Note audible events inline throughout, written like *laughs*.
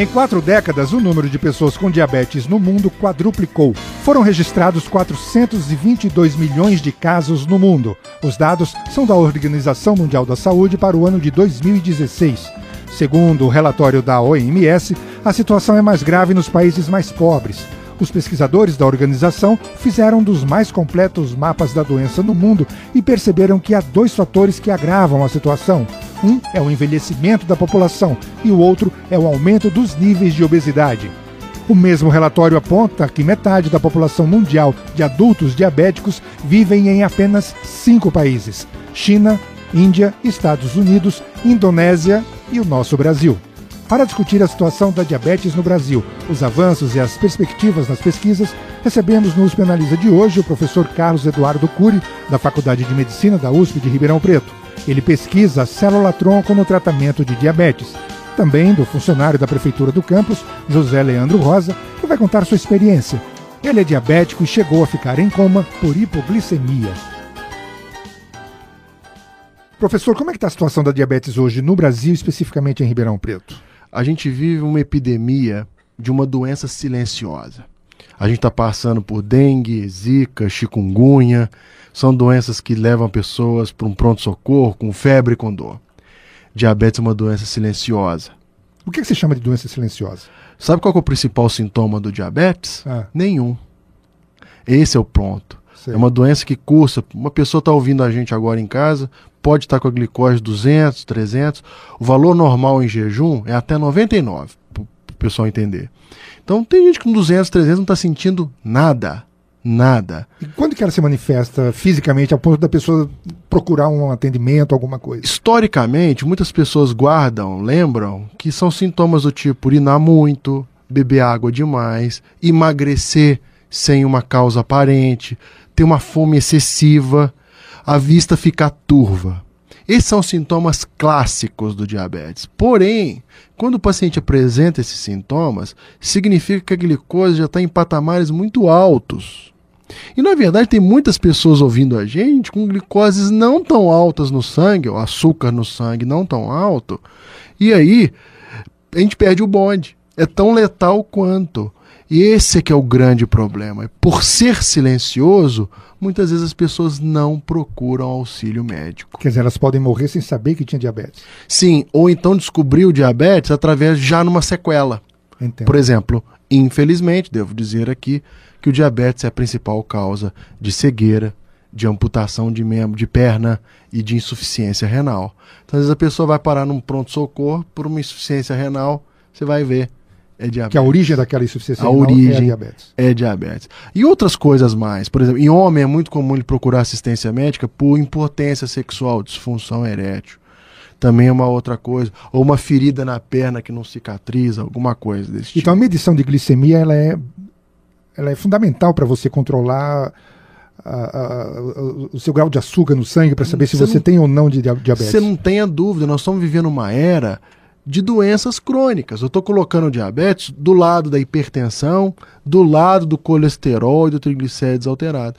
Em quatro décadas, o número de pessoas com diabetes no mundo quadruplicou. Foram registrados 422 milhões de casos no mundo. Os dados são da Organização Mundial da Saúde para o ano de 2016. Segundo o relatório da OMS, a situação é mais grave nos países mais pobres. Os pesquisadores da organização fizeram um dos mais completos mapas da doença no mundo e perceberam que há dois fatores que agravam a situação. Um é o envelhecimento da população e o outro é o aumento dos níveis de obesidade. O mesmo relatório aponta que metade da população mundial de adultos diabéticos vivem em apenas cinco países: China, Índia, Estados Unidos, Indonésia e o nosso Brasil. Para discutir a situação da diabetes no Brasil, os avanços e as perspectivas nas pesquisas, recebemos no USP Analisa de hoje o professor Carlos Eduardo Cury, da Faculdade de Medicina da USP de Ribeirão Preto. Ele pesquisa a célula-tronco no tratamento de diabetes. Também do funcionário da Prefeitura do campus, José Leandro Rosa, que vai contar sua experiência. Ele é diabético e chegou a ficar em coma por hipoglicemia. Professor, como é que está a situação da diabetes hoje no Brasil, especificamente em Ribeirão Preto? A gente vive uma epidemia de uma doença silenciosa. A gente está passando por dengue, zika, chikungunya, são doenças que levam pessoas para um pronto-socorro com febre e com dor. Diabetes é uma doença silenciosa. O que, que você chama de doença silenciosa? Sabe qual é o principal sintoma do diabetes? Ah. Nenhum. Esse é o ponto. Sei. É uma doença que cursa. Uma pessoa está ouvindo a gente agora em casa, pode estar com a glicose 200, 300. O valor normal em jejum é até 99, para o pessoal entender. Então tem gente com 200, 300 não está sentindo nada. Nada. E quando que ela se manifesta fisicamente a ponto da pessoa procurar um atendimento, alguma coisa? Historicamente, muitas pessoas guardam, lembram, que são sintomas do tipo urinar muito, beber água demais, emagrecer sem uma causa aparente, ter uma fome excessiva, a vista ficar turva. Esses são sintomas clássicos do diabetes. Porém, quando o paciente apresenta esses sintomas, significa que a glicose já está em patamares muito altos. E na verdade tem muitas pessoas ouvindo a gente com glicoses não tão altas no sangue, ou açúcar no sangue não tão alto, e aí a gente perde o bonde. É tão letal quanto. E esse é que é o grande problema. Por ser silencioso, muitas vezes as pessoas não procuram auxílio médico. Quer dizer, elas podem morrer sem saber que tinha diabetes. Sim, ou então descobrir o diabetes através já numa sequela. Entendo. Por exemplo, infelizmente, devo dizer aqui que o diabetes é a principal causa de cegueira, de amputação de membro, de perna e de insuficiência renal. Então, às vezes a pessoa vai parar num pronto-socorro por uma insuficiência renal, você vai ver, é diabetes. Que a origem daquela insuficiência A renal origem é diabetes. é diabetes. E outras coisas mais. Por exemplo, em homem é muito comum ele procurar assistência médica por impotência sexual, disfunção erétil. Também é uma outra coisa. Ou uma ferida na perna que não cicatriza, alguma coisa desse tipo. Então a medição de glicemia ela é, ela é fundamental para você controlar a- a- a- o seu grau de açúcar no sangue para saber se Você você não- tem ou não de dia- diabetes. Você não tenha dúvida, nós estamos vivendo uma era de doenças crônicas. Eu estou colocando o diabetes do lado da hipertensão, do lado do colesterol e do triglicérides alterado.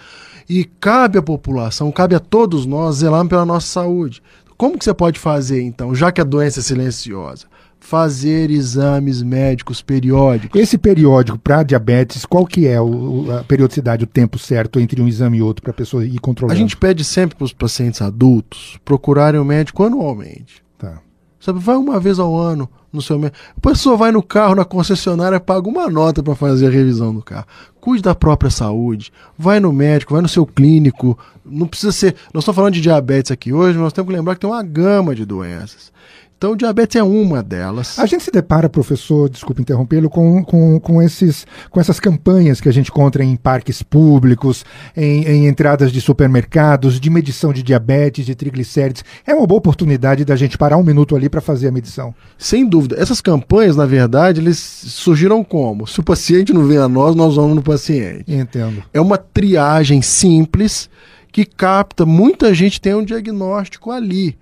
E cabe à população, cabe a todos nós zelar pela nossa saúde. Como que você pode fazer, então, já que a doença é silenciosa? Fazer exames médicos periódicos. Esse periódico para diabetes, qual que é o- a periodicidade, o tempo certo entre um exame e outro para a pessoa ir A controlando? gente pede sempre para os pacientes adultos procurarem o médico anualmente. Tá. Sabe, vai uma vez ao ano no seu médico. A pessoa vai no carro, na concessionária, paga uma nota para fazer a revisão do carro. Cuide da própria saúde. Vai no médico, vai no seu clínico. Não precisa ser. Nós estamos falando de diabetes aqui hoje, mas nós temos que lembrar que tem uma gama de doenças. Então, o diabetes é uma delas. A gente se depara, professor, desculpe interrompê-lo, com, com, com, esses, com essas campanhas que a gente encontra em parques públicos, em, em entradas de supermercados, de medição de diabetes, de triglicérides. É uma boa oportunidade da gente parar um minuto ali para fazer a medição. Sem dúvida. Essas campanhas, na verdade, eles surgiram como? Se o paciente não vem a nós, nós vamos no paciente. Entendo. É uma triagem simples que capta, muita gente tem um diagnóstico ali.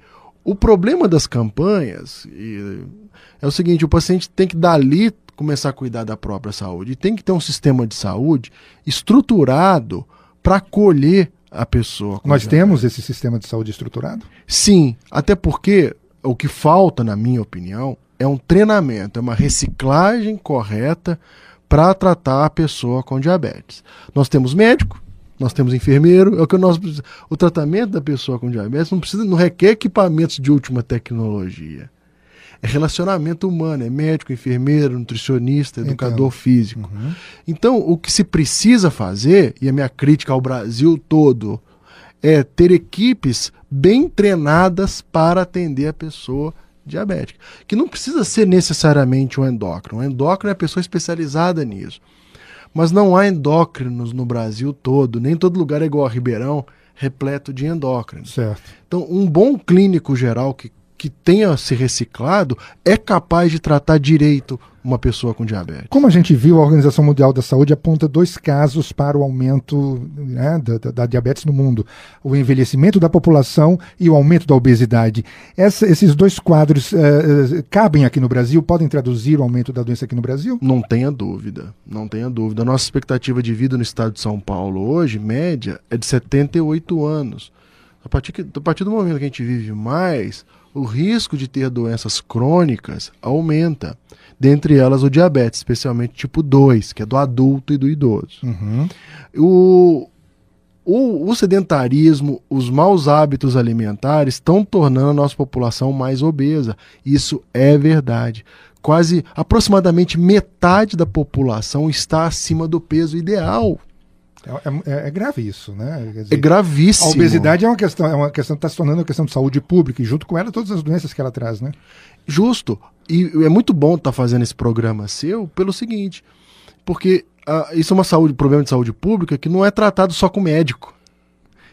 O problema das campanhas é o seguinte: o paciente tem que dali começar a cuidar da própria saúde. E tem que ter um sistema de saúde estruturado para acolher a pessoa. Nós diabetes. temos esse sistema de saúde estruturado? Sim, até porque o que falta, na minha opinião, é um treinamento, é uma reciclagem correta para tratar a pessoa com diabetes. Nós temos médico, nós temos enfermeiro, é o que nós o tratamento da pessoa com diabetes não precisa, não requer equipamentos de última tecnologia. É relacionamento humano, é médico, enfermeiro, nutricionista, educador físico. Uhum. Então, o que se precisa fazer, e a minha crítica ao Brasil todo, é ter equipes bem treinadas para atender a pessoa diabética, que não precisa ser necessariamente um endócrino. Um endócrino é a pessoa especializada nisso. Mas não há endócrinos no Brasil todo, nem todo lugar é igual a Ribeirão, repleto de endócrinos. Certo. Então, um bom clínico geral que que tenha se reciclado é capaz de tratar direito uma pessoa com diabetes. Como a gente viu, a Organização Mundial da Saúde aponta dois casos para o aumento né, da, da, diabetes no mundo: o envelhecimento da população e o aumento da obesidade. Essa, esses dois quadros uh, cabem aqui no Brasil? Podem traduzir o aumento da doença aqui no Brasil? Não tenha dúvida, não tenha dúvida. A nossa expectativa de vida no estado de São Paulo hoje, média, é de 78 anos. A partir, que, a partir do momento que a gente vive mais, o risco de ter doenças crônicas aumenta. Dentre elas o diabetes, especialmente tipo 2, que é do adulto e do idoso. Uhum. O, o, o, sedentarismo, os maus hábitos alimentares estão tornando a nossa população mais obesa. Isso é verdade. Quase aproximadamente metade da população está acima do peso ideal. É, é, é, grave isso, né? Dizer, é gravíssimo. A obesidade é uma questão, é uma questão que está se tornando uma questão de saúde pública e junto com ela todas as doenças que ela traz, né? Justo. E é muito bom estar tá fazendo esse programa seu pelo seguinte, porque uh, isso é uma saúde, problema de saúde pública que não é tratado só com médico.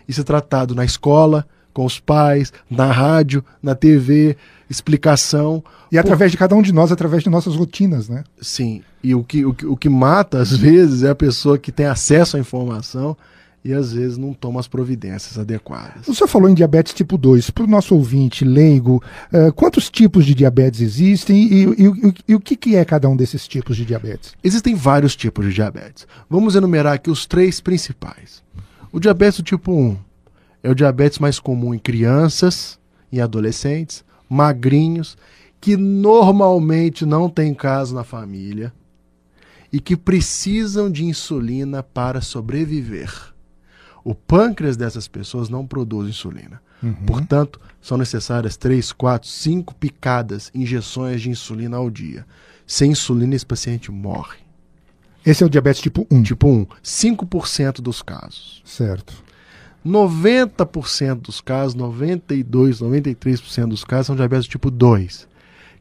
Isso é tratado na escola, com os pais, na rádio, na TV, explicação. E através de cada um de nós, através de nossas rotinas, né? Sim. E o que, o que, o que mata, às *laughs* vezes, é a pessoa que tem acesso à informação e às vezes não toma as providências adequadas. O senhor falou em diabetes tipo 2. Para o nosso ouvinte leigo, uh, quantos tipos de diabetes existem e, e, e, e o que, que, é cada um desses tipos de diabetes? Existem vários tipos de diabetes. Vamos enumerar aqui os três principais. O diabetes tipo 1 é o diabetes mais comum em crianças e adolescentes, magrinhos, que normalmente não tem caso na família e que precisam de insulina para sobreviver. O pâncreas dessas pessoas não produz insulina. Uhum. Portanto, são necessárias 3, 4, 5 picadas, injeções de insulina ao dia. Sem insulina, esse paciente morre. Esse é o diabetes tipo 1? Tipo 1. 5% dos casos. Certo. 90% dos casos, 92, 93% dos casos são diabetes tipo 2,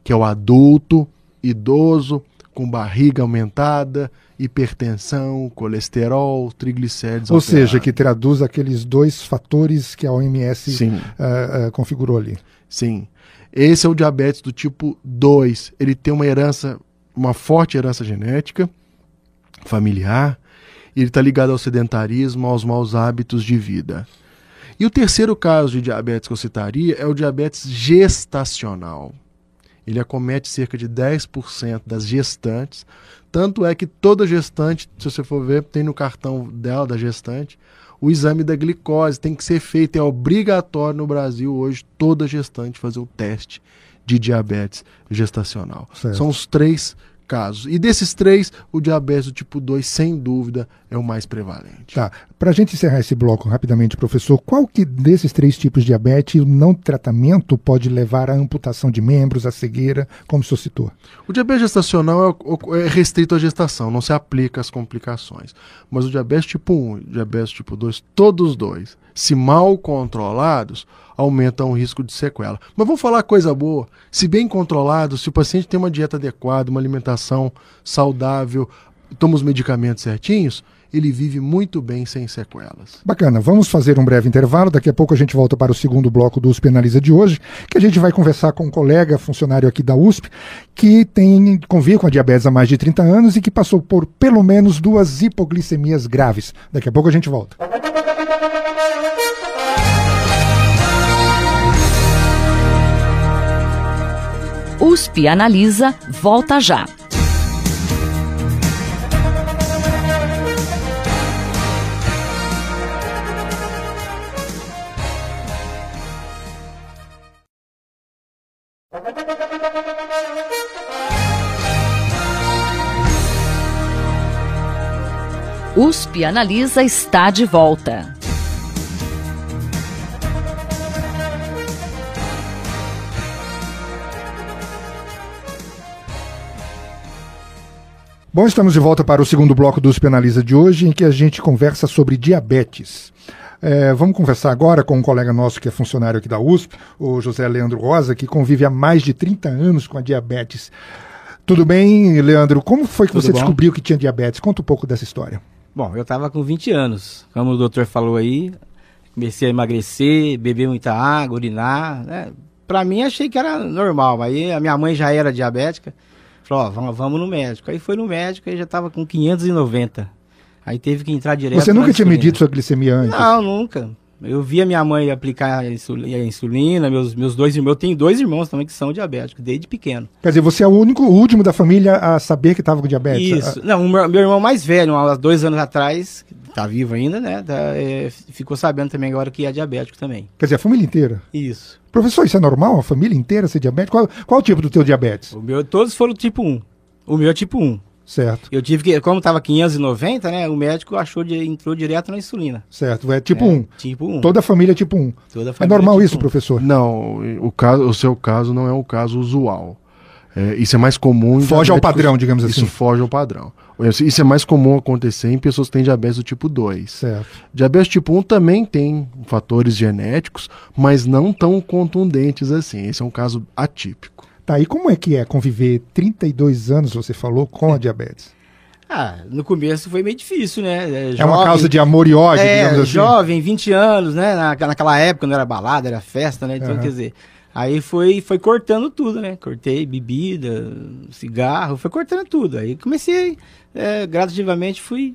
que é o adulto, idoso, com barriga aumentada, hipertensão, colesterol, triglicéridos. Ou alterados. seja, que traduz aqueles dois fatores que a OMS uh, uh, configurou ali. Sim. Esse é o diabetes do tipo 2. Ele tem uma herança, uma forte herança genética familiar ele está ligado ao sedentarismo, aos maus hábitos de vida. E o terceiro caso de diabetes que eu citaria é o diabetes gestacional. Ele acomete cerca de 10% das gestantes. Tanto é que toda gestante, se você for ver, tem no cartão dela, da gestante, o exame da glicose tem que ser feito. É obrigatório no Brasil hoje toda gestante fazer o teste de diabetes gestacional. Certo. São os três casos. E desses três, o diabetes do tipo 2, sem dúvida, é o mais prevalente. Tá. Para a gente encerrar esse bloco rapidamente, professor, qual que desses três tipos de diabetes o não tratamento pode levar à amputação de membros, à cegueira, como o senhor citou? O diabetes gestacional é, é restrito à gestação, não se aplica às complicações. Mas o diabetes tipo 1 e o diabetes tipo 2, todos os dois, se mal controlados, aumentam o risco de sequela. Mas vamos falar coisa boa. Se bem controlado, se o paciente tem uma dieta adequada, uma alimentação saudável, toma os medicamentos certinhos, ele vive muito bem sem sequelas. Bacana, vamos fazer um breve intervalo. Daqui a pouco a gente volta para o segundo bloco do USP Analisa de hoje, que a gente vai conversar com um colega funcionário aqui da USP, que tem convive com a diabetes há mais de 30 anos e que passou por pelo menos duas hipoglicemias graves. Daqui a pouco a gente volta. USP Analisa volta já. USP Analisa está de volta. Bom, estamos de volta para o segundo bloco do USP Analisa de hoje, em que a gente conversa sobre diabetes. É, vamos conversar agora com um colega nosso que é funcionário aqui da USP, o José Leandro Rosa, que convive há mais de 30 anos com a diabetes. Tudo bem, Leandro? Como foi que Tudo você bom? descobriu que tinha diabetes? Conta um pouco dessa história. Bom, eu estava com 20 anos, como o doutor falou aí, comecei a emagrecer, beber muita água, urinar, né? Pra mim achei que era normal, aí a minha mãe já era diabética, Falou, ó, vamos, no médico. Aí foi no médico e já tava com 590. Aí teve que entrar direto. Você nunca tinha medido sua glicemia antes? Não, nunca. Eu via minha mãe aplicar a insulina, meus, meus dois irmãos, eu tenho dois irmãos também que são diabéticos, desde pequeno. Quer dizer, você é o único, o último da família a saber que estava com diabetes? Isso. Não, meu, meu, irmão mais velho, há dois anos atrás, tá vivo ainda, né? Tá, é, ficou sabendo também agora que é diabético também. Quer dizer, a família inteira? Isso. Professor, isso é normal? A família inteira ser diabético? Qual, qual o tipo do teu diabetes? O meu, todos foram tipo 1. O meu é tipo 1. Certo. Eu tive que, como estava 590, né? O médico achou de entrou direto na insulina. Certo, é tipo 1. É, tipo 1. Toda a família é tipo 1. Toda a família é normal é tipo isso, 1. professor? Não, o, caso, o seu caso não é um caso usual. É, isso é mais comum. Foge ao padrão, digamos assim. Isso foge ao padrão. Isso é mais comum acontecer em pessoas que têm diabetes do tipo 2. Certo. Diabetes tipo 1 também tem fatores genéticos, mas não tão contundentes assim. Esse é um caso atípico. Tá, e como é que é conviver 32 anos, você falou, com a diabetes? Ah, no começo foi meio difícil, né? É, jovem, é uma causa de amor e ódio, é, digamos assim. jovem, 20 anos, né? Na, naquela época não era balada, era festa, né? Então, uhum. quer dizer, Aí foi, foi cortando tudo, né? Cortei bebida, cigarro, foi cortando tudo. Aí comecei, é, gradativamente fui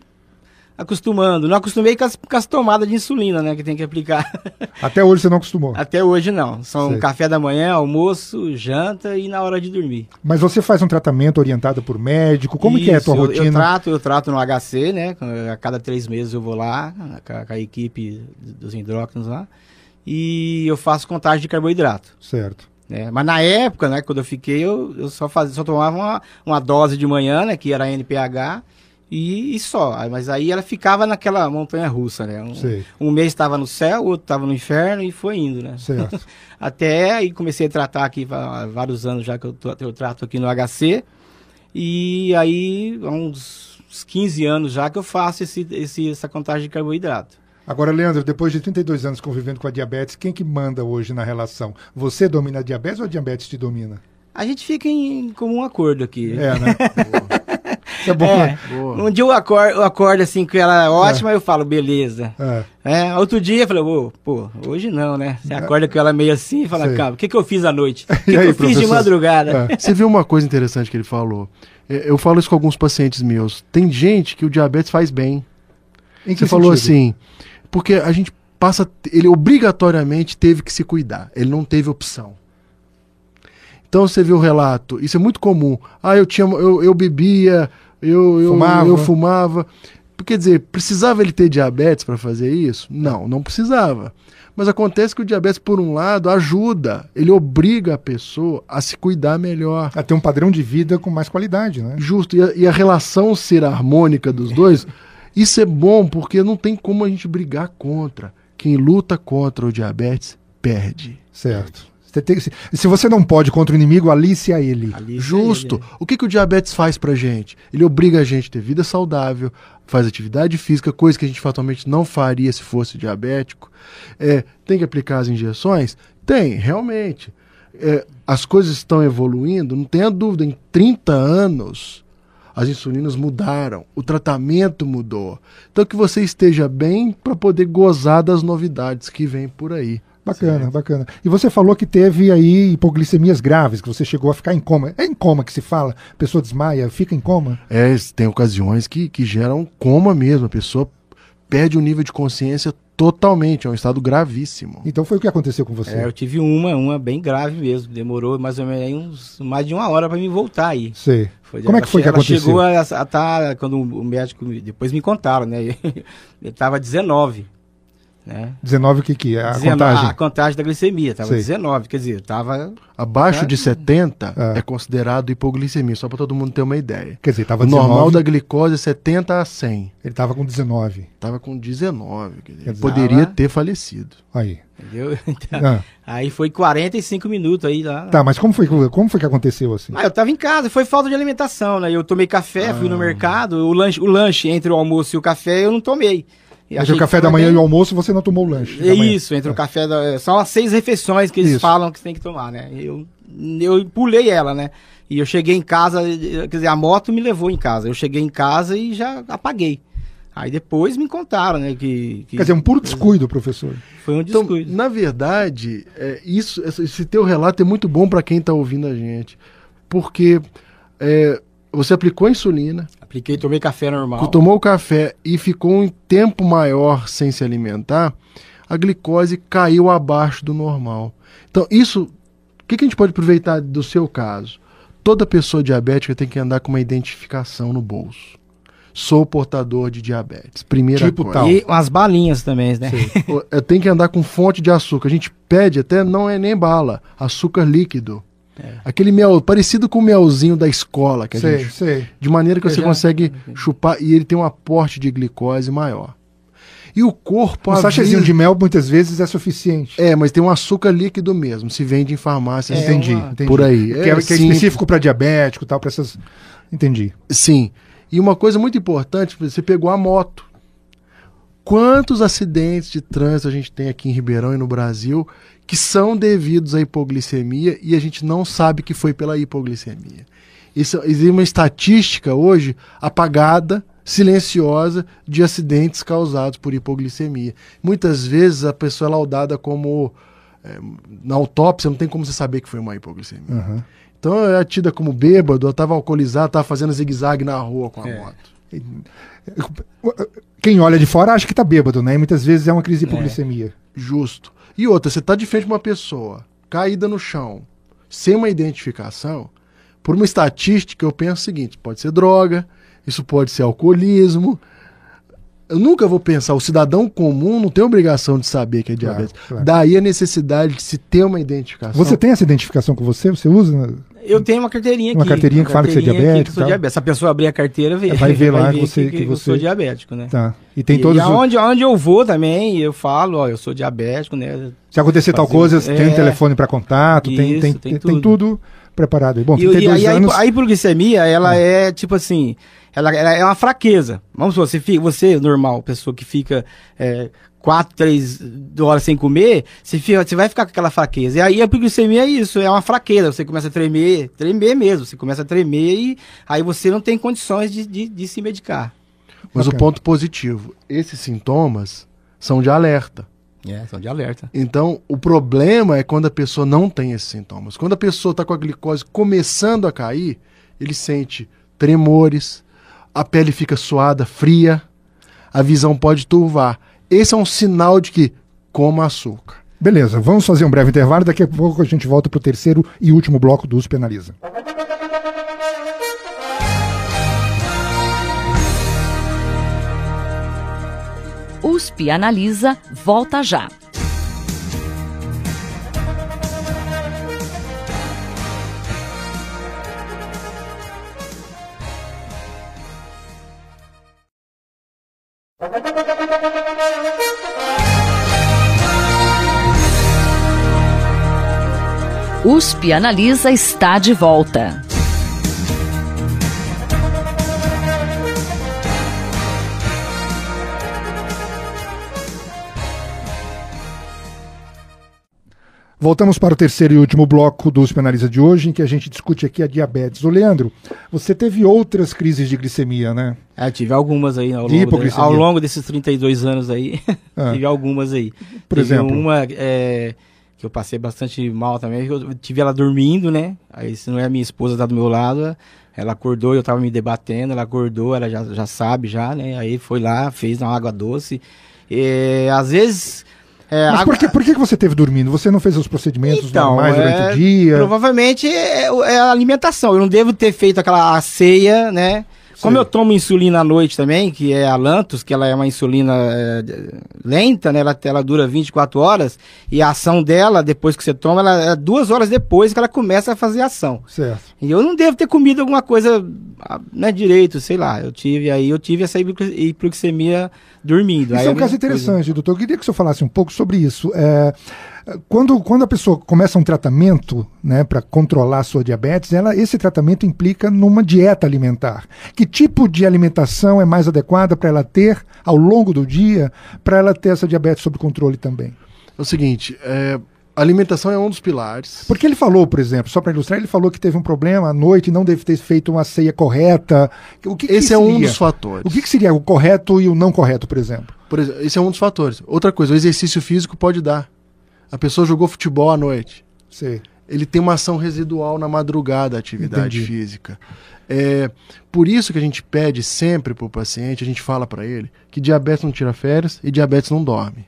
acostumando. Não acostumei com as, com as, tomadas de insulina, né? Que tem que aplicar. *laughs* Até hoje você não acostumou? Até hoje não. São Sei. café da manhã, almoço, janta e na hora de dormir. Mas você faz um tratamento orientado por médico? Como Isso, que é a tua eu, rotina? Eu trato, eu trato no HC, né? A cada três meses eu vou lá, com a, com a equipe dos endócrinos lá e eu faço contagem de carboidrato. Certo. É, mas na época, né, quando eu fiquei, eu, eu só fazia, só tomava uma, uma dose de manhã, né, que era NPH, e, e só. Mas aí ela ficava naquela montanha russa, né? Um, um mês estava no céu, outro estava no inferno e foi indo, né? Certo. *laughs* Até aí comecei a tratar aqui há vários anos já que eu, eu trato aqui no HC. E aí, há uns 15 anos já que eu faço esse, esse, essa contagem de carboidrato. Agora, Leandro, depois de 32 anos convivendo com a diabetes, quem que manda hoje na relação? Você domina a diabetes ou a diabetes te domina? A gente fica em comum acordo aqui. É, né? *laughs* Isso é bom, é. Um dia eu acordo, eu acordo assim com ela é ótima, é. eu falo, beleza. É. é. Outro dia eu falei, oh, pô, hoje não, né? Você é. acorda com ela meio assim e fala, cara, o que, que eu fiz à noite? *laughs* O que, que eu fiz de madrugada? É. Você viu uma coisa interessante que ele falou? Eu falo isso com alguns pacientes meus. Tem gente que o diabetes faz bem. Você sentido? falou assim, porque a gente passa. Ele obrigatoriamente teve que se cuidar. Ele não teve opção. Então você vê o relato, isso é muito comum. Ah, eu tinha, eu, eu bebia, eu, eu fumava. eu fumava. Quer dizer, precisava ele ter diabetes para fazer isso? Não, não precisava. Mas acontece que o diabetes, por um lado, ajuda, ele obriga a pessoa a se cuidar melhor. A ter um padrão de vida com mais qualidade, né? Justo. E a, e a relação ser harmônica dos dois isso é bom porque não tem como a gente brigar contra. Quem luta contra o diabetes perde. Certo. Você tem, se, se, você não pode contra o inimigo, alice a ele. Alice Justo. Ele. O que, que o diabetes faz pra gente? Ele obriga a gente a ter vida saudável, faz atividade física, coisa que a gente fatalmente não faria se fosse diabético. É, tem que aplicar as injeções? Tem, realmente. É, as coisas estão evoluindo, não tenha dúvida, em 30 anos as insulinas mudaram, o tratamento mudou. Então que você esteja bem para poder gozar das novidades que vêm por aí. Bacana, certo? bacana. E você falou que teve aí hipoglicemias graves, que você chegou a ficar em coma. É em coma que se fala? A pessoa desmaia, fica em coma? É, tem ocasiões que, que geram coma mesmo. A pessoa perde o nível de consciência totalmente, é um estado gravíssimo. Então foi o que aconteceu com você? É, eu tive uma, uma bem grave mesmo. Demorou mais ou menos uns, mais de uma hora para me voltar aí. Sei. Foi, Como é que foi que aconteceu? chegou a estar, tá, quando o médico, depois me contaram, né? *laughs* Ele tava 19. Né? 19 o que que é? A 19, contagem? A contagem da glicemia, estava 19, quer dizer, estava... Abaixo de 70 é. é considerado hipoglicemia, só para todo mundo ter uma ideia. Quer dizer, estava O normal da glicose é 70 a 100. Ele estava com 19. Estava com 19, quer dizer, poderia ter falecido. Aí. Entendeu? *laughs* Então, ah. Aí foi 45 minutos aí lá. Tá, mas como foi, como foi que aconteceu assim? Ah, eu tava em casa, foi falta de alimentação, né? Eu tomei café, ah. fui no mercado, o lanche, o lanche entre o almoço e o café eu não tomei. Entre o café da manhã bem... e o almoço você não tomou o lanche. É isso, entre é. o café da. São as seis refeições que eles isso. falam que você tem que tomar, né? Eu, eu pulei ela, né? E eu cheguei em casa, quer dizer, a moto me levou em casa. Eu cheguei em casa e já apaguei. Aí depois me contaram, né? Que, que... Quer dizer, um puro descuido, professor. Foi um então, descuido. Então, na verdade, é, isso, esse teu relato é muito bom para quem está ouvindo a gente. Porque é, você aplicou a insulina. Apliquei, tomei café normal. Tomou o café e ficou um tempo maior sem se alimentar, a glicose caiu abaixo do normal. Então, isso. O que, que a gente pode aproveitar do seu caso? Toda pessoa diabética tem que andar com uma identificação no bolso. Sou portador de diabetes. Primeira tipo coisa. Tal. E umas balinhas também, né? *laughs* Eu tenho que andar com fonte de açúcar. A gente pede até, não é nem bala, açúcar líquido. É. Aquele mel, parecido com o melzinho da escola, que a sei, gente, sei. de maneira que Eu você já... consegue chupar e ele tem um aporte de glicose maior. E o corpo. Um sachezinho de mel muitas vezes é suficiente. É, mas tem um açúcar líquido mesmo. Se vende em farmácia. É, entendi, uma... entendi. Por aí. Que é, é, que é específico para diabético tal, para essas. Entendi. Sim. E uma coisa muito importante, você pegou a moto. Quantos acidentes de trânsito a gente tem aqui em Ribeirão e no Brasil que são devidos à hipoglicemia e a gente não sabe que foi pela hipoglicemia. Isso, existe uma estatística hoje apagada, silenciosa, de acidentes causados por hipoglicemia. Muitas vezes a pessoa é laudada como. É, na autópsia não tem como você saber que foi uma hipoglicemia. Uhum. Então é tida como bêbado, eu estava alcoolizado, estava fazendo zigue-zague na rua com a é. moto. Quem olha de fora acha que está bêbado, né? E muitas vezes é uma crise de hipoglicemia. É. Justo. E outra, você está de frente com uma pessoa caída no chão, sem uma identificação, por uma estatística, eu penso o seguinte: pode ser droga, isso pode ser alcoolismo. Eu nunca vou pensar, o cidadão comum não tem obrigação de saber que é diabetes. Claro, claro. Daí a necessidade de se ter uma identificação. Você tem essa identificação com você? Você usa? Eu tenho uma carteirinha aqui. Uma carteirinha que fala que você é diabético. Que diabético. Se a pessoa abrir a carteira, vê. Vai ver *laughs* lá vai ver você, que, que, você... eu sou diabético, né? Tá. E tem e, todos. E aonde, os... aonde eu vou também, eu falo, ó, eu sou diabético, né? Se acontecer tal coisa, é... tem um telefone para contato, Isso, tem, tem, tem, tudo. tem tudo preparado. Bom, e, e aí, anos... a hipoglicemia, ela hum. é tipo assim, ela, ela, é uma fraqueza. Vamos supor, você, fica, você normal, pessoa que fica é, quatro, três horas sem comer, você, fica, você vai ficar com aquela fraqueza. E aí a hipoglicemia é isso, é uma fraqueza. Você começa a tremer, tremer mesmo. Você começa a tremer e aí você não tem condições de, de, de se medicar. Mas okay. o ponto positivo, esses sintomas são de alerta. É, são de alerta. Então, o problema é quando a pessoa não tem esses sintomas. Quando a pessoa está com a glicose começando a cair, ele sente tremores, a pele fica suada, fria, a visão pode turvar. Esse é um sinal de que coma açúcar. Beleza, vamos fazer um breve intervalo. Daqui a pouco a gente volta para o terceiro e último bloco do USP Analisa. USP Analisa volta já. USP Analisa está de volta. Voltamos para o terceiro e último bloco do USP Analisa de hoje, em que a gente discute aqui a diabetes. Ô Leandro, você teve outras crises de glicemia, né? É, tive algumas aí ao longo, de, ao longo desses 32 anos aí. *laughs* Ah. tive algumas aí. Por teve exemplo? Uma é, que eu passei bastante mal também, eu tive ela dormindo, né? Aí se não é a minha esposa tá do meu lado, Ela acordou, eu tava me debatendo, ela acordou, ela já, já sabe já, né? Aí foi lá, fez uma água doce. E, às vezes... É, Mas por, que, por que você teve dormindo? Você não fez os procedimentos então, normais é, durante o dia? Provavelmente é, é, a alimentação. Eu não devo ter feito aquela ceia, né? Como eu tomo insulina à noite também, que é a Lantus, que ela é uma insulina é, lenta, né? Ela, ela dura 24 horas, e a ação dela, depois que você toma, ela é duas horas depois que ela começa a fazer ação. Certo. E eu não devo ter comido alguma coisa né, direito, sei lá. Eu tive aí, eu tive essa hipoglicemia dormindo. Isso aí é um caso interessante, coisa... doutor. Eu queria que o senhor falasse um pouco sobre isso. É, quando, quando a pessoa começa um tratamento né, para controlar a sua diabetes, ela, esse tratamento implica numa dieta alimentar. Que tipo de alimentação é mais adequada para ela ter ao longo do dia, para ela ter essa diabetes sob controle também? É o seguinte, é, a alimentação é um dos pilares. Porque ele falou, por exemplo, só para ilustrar, ele falou que teve um problema à noite, não deve ter feito uma ceia correta. O que, esse que é um dos fatores. O que, que, seria o correto e o não correto, por exemplo? Por exemplo, esse é um dos fatores. Outra coisa, o exercício físico pode dar. A pessoa jogou futebol à noite. Sim. Ele tem uma ação residual na madrugada, a atividade Entendi. física. É, por isso que a gente pede sempre para o paciente, a gente fala para ele, que diabetes não tira férias e diabetes não dorme.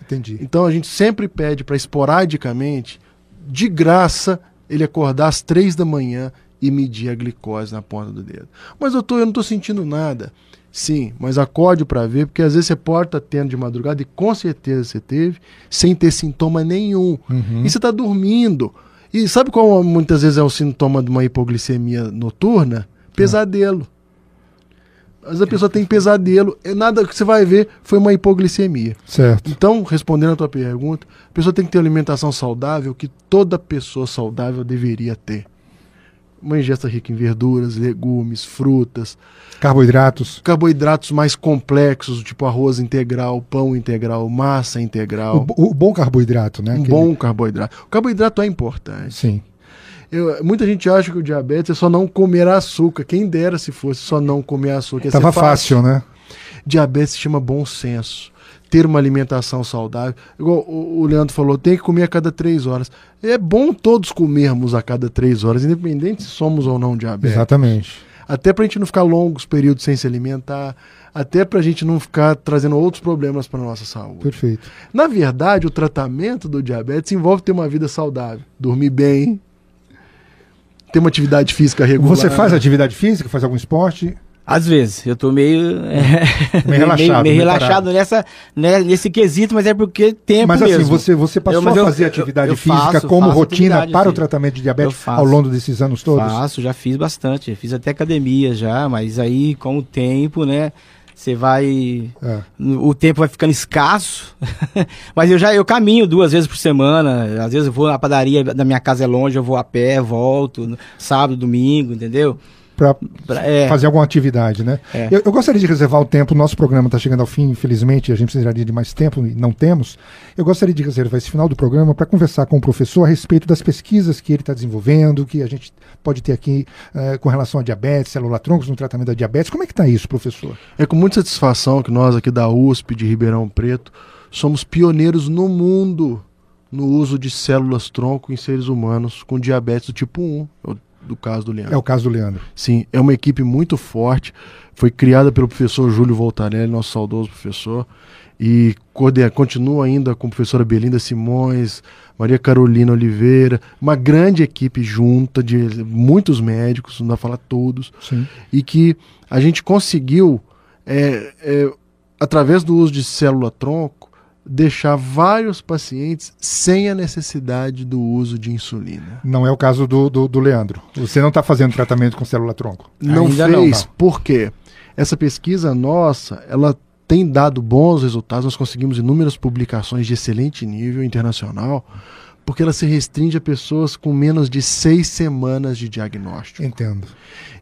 Entendi. Então a gente sempre pede para esporadicamente, de graça, ele acordar às três da manhã e medir a glicose na ponta do dedo. Mas doutor, eu não estou sentindo nada. Sim, mas acorde para ver, porque às vezes você pode estar tá tendo de madrugada e com certeza você teve, sem ter sintoma nenhum. Uhum. E você está dormindo. E sabe qual muitas vezes é o sintoma de uma hipoglicemia noturna? Pesadelo. Às vezes a pessoa tem pesadelo, é nada que você vai ver foi uma hipoglicemia. Certo. Então, respondendo a tua pergunta, a pessoa tem que ter alimentação saudável que toda pessoa saudável deveria ter uma ingesta rica em verduras, legumes, frutas. Carboidratos. Carboidratos mais complexos, tipo arroz integral, pão integral, massa integral. O, o bom carboidrato, né? Um Aquele... bom carboidrato. O carboidrato é importante. Sim. Eu, muita gente acha que o diabetes é só não comer açúcar. Quem dera se fosse só não comer açúcar. Tava fácil, fácil, né? Diabetes se chama bom senso ter uma alimentação saudável. Igual o Leandro falou, tem que comer a cada três horas. É bom todos comermos a cada três horas, independente se somos ou não diabéticos. Exatamente. Até para a gente não ficar longos períodos sem se alimentar, até para a gente não ficar trazendo outros problemas para nossa saúde. Perfeito. Na verdade, o tratamento do diabetes envolve ter uma vida saudável, dormir bem, ter uma atividade física regular. Você faz atividade física, faz algum esporte? Às vezes, eu tô meio. É, meio *laughs* relaxado. meio, meio relaxado nessa, né, nesse quesito, mas é porque tempo mas, mesmo. Mas assim, você, você passou eu, a fazer eu, atividade eu, física faço, como faço rotina para o tratamento de diabetes ao longo desses anos todos? Faço, já fiz bastante. Fiz até academia já, mas aí com o tempo, né? Você vai. É. O tempo vai ficando escasso. *laughs* mas eu já eu caminho duas vezes por semana. Às vezes eu vou na padaria da minha casa é longe, eu vou a pé, volto, sábado, domingo, entendeu? Para é. fazer alguma atividade, né? É. Eu, eu, gostaria de reservar o tempo, o nosso programa está chegando ao fim, infelizmente, a gente precisaria de mais tempo e não temos. Eu gostaria de reservar esse final do programa para conversar com o professor a respeito das pesquisas que ele está desenvolvendo, que a gente pode ter aqui uh, com relação a diabetes, célula-troncos no tratamento da diabetes. Como é que está isso, professor? É com muita satisfação que nós aqui da USP de Ribeirão Preto somos pioneiros no mundo no uso de células-tronco em seres humanos com diabetes do tipo 1 do caso do Leandro. É o caso do Leandro. Sim, é uma equipe muito forte. Foi criada pelo professor Júlio Voltarelli, nosso saudoso professor, e continua ainda com a professora Belinda Simões, Maria Carolina Oliveira, uma grande equipe junta de muitos médicos, não dá para falar todos, Sim. e que a gente conseguiu, é, é, através do uso de célula-tronco, deixar vários pacientes sem a necessidade do uso de insulina. Não é o caso do, do, do Leandro. Você não está fazendo tratamento com célula-tronco? Não Ainda fez, não. por quê? Essa pesquisa nossa, ela tem dado bons resultados, nós conseguimos inúmeras publicações de excelente nível internacional, porque ela se restringe a pessoas com menos de seis semanas de diagnóstico. Entendo.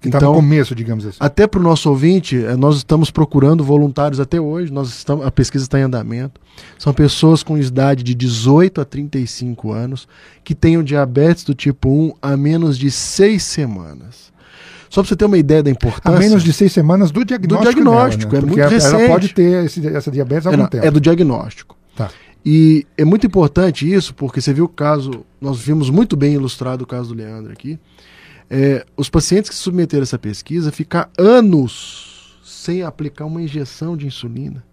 Que então, tá no começo, digamos assim. Até para o nosso ouvinte, eh, nós estamos procurando voluntários até hoje, nós estamos, a pesquisa está em andamento. São pessoas com idade de 18 a 35 anos que tenham diabetes do tipo 1 a menos de seis semanas. Só para você ter uma ideia da importância. A menos de seis semanas do diagnóstico. Do diagnóstico, dela, né? é muito recente. Ela pode ter esse, essa diabetes há algum é, tempo. É do diagnóstico. Tá. E é muito importante isso, porque você viu o caso, nós vimos muito bem ilustrado o caso do Leandro aqui. é, os pacientes que submeteram essa pesquisa ficar anos sem aplicar uma injeção de insulina.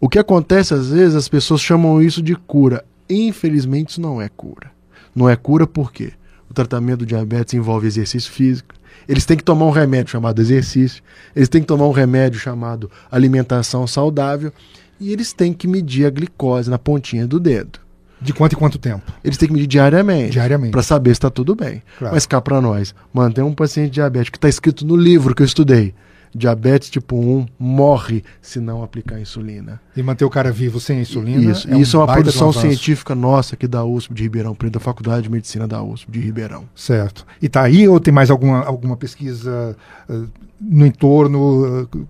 O que acontece às vezes, as pessoas chamam isso de cura. Infelizmente, isso não é cura. Não é cura porque o tratamento do diabetes envolve exercício físico. Eles têm que tomar um remédio chamado exercício, eles têm que tomar um remédio chamado alimentação saudável e eles têm que medir a glicose na pontinha do dedo. De quanto em quanto tempo? Eles têm que medir diariamente. Diariamente. Para saber se está tudo bem. Claro. Mas cá para nós, manter um paciente diabético que está escrito no livro que eu estudei. Diabetes tipo 1 morre se não aplicar insulina. E manter o cara vivo sem insulina. Isso, é, isso é uma um produção avanço. científica nossa aqui da USP de Ribeirão Preto, da Faculdade de Medicina da USP de Ribeirão. Certo. E tá aí ou tem mais alguma, alguma pesquisa uh, no entorno? uh,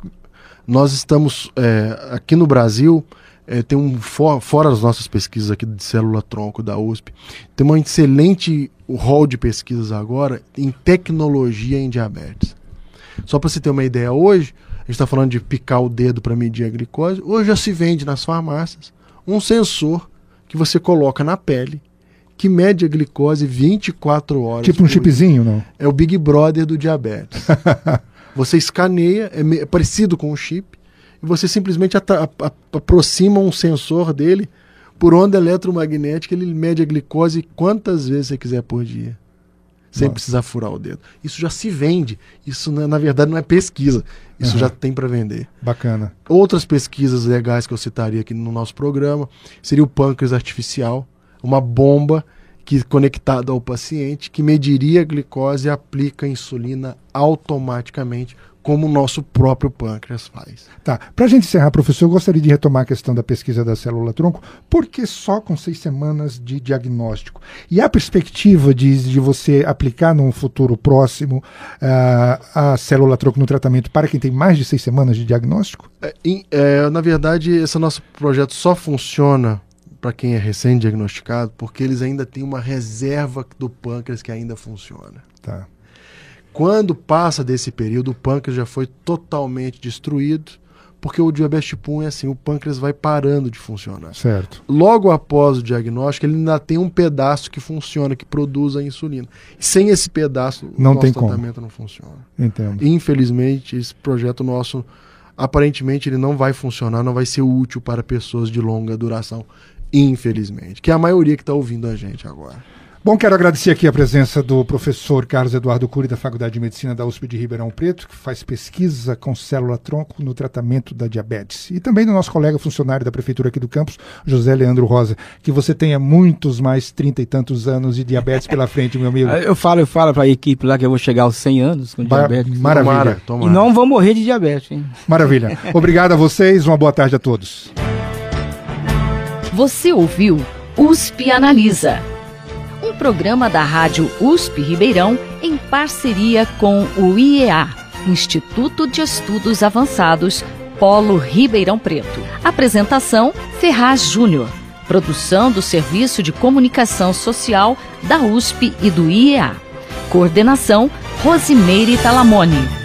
Nós estamos é, aqui no Brasil, é, tem um for- fora as nossas pesquisas aqui de célula tronco da USP, tem uma excelente rol de pesquisas agora em tecnologia em diabetes. Só para você ter uma ideia, hoje a gente está falando de picar o dedo para medir a glicose. Hoje já se vende nas farmácias um sensor que você coloca na pele que mede a glicose 24 horas. tipo um chipzinho, não? É o Big Brother do diabetes. *laughs* você escaneia, é, é parecido com um chip, e você simplesmente aproxima um sensor dele por onda eletromagnética, ele mede a glicose quantas vezes você quiser por dia. Sem Nossa. precisar furar o dedo. Isso já se vende. Isso, na, na verdade, não é pesquisa. Isso Aham. já tem para vender. Bacana. Outras pesquisas legais que eu citaria aqui no nosso programa seria o pâncreas artificial, uma bomba que conectada ao paciente que mediria a glicose e aplica a insulina automaticamente, como o nosso próprio pâncreas faz. Tá. Para a gente encerrar, professor, eu gostaria de retomar a questão da pesquisa da célula tronco. Por que só com seis semanas de diagnóstico? E há perspectiva de, de você aplicar num futuro próximo ah, a célula tronco no tratamento para quem tem mais de seis semanas de diagnóstico? É, em- é, na verdade, esse nosso projeto só funciona para quem é recém-diagnosticado, porque eles ainda têm uma reserva do pâncreas que ainda funciona. Tá. Quando passa desse período, o pâncreas já foi totalmente destruído, porque o diabetes tipo 1 é assim, o pâncreas vai parando de funcionar. Certo. Logo após o diagnóstico, ele ainda tem um pedaço que funciona, que produz a insulina. Sem esse pedaço, Não o nosso tem como. tratamento não funciona. Entendo. Infelizmente, esse projeto nosso, aparentemente, ele não vai funcionar, não vai ser útil para pessoas de longa duração. Infelizmente. Que é a maioria que está ouvindo a gente agora. Bom, quero agradecer aqui a presença do professor Carlos Eduardo Cury, da Faculdade de Medicina da USP de Ribeirão Preto, que faz pesquisa com célula-tronco no tratamento da diabetes. E também do nosso colega funcionário da Prefeitura aqui do campus, José Leandro Rosa. Que você tenha muitos mais trinta e tantos anos de diabetes pela frente, meu amigo. *laughs* Eu falo, eu falo pra equipe lá que eu vou chegar aos 100 anos com Ba- diabetes. Maravilha. Tomara, E tomara. não vou morrer de diabetes, hein? Maravilha. Obrigado a vocês, uma boa tarde a todos. Você ouviu USP Analisa, um programa da Rádio USP Ribeirão em parceria com o IEA, Instituto de Estudos Avançados, Polo Ribeirão Preto. Apresentação: Ferraz Júnior. Produção do Serviço de Comunicação Social da USP e do IEA. Coordenação: Rosimeire Talamone.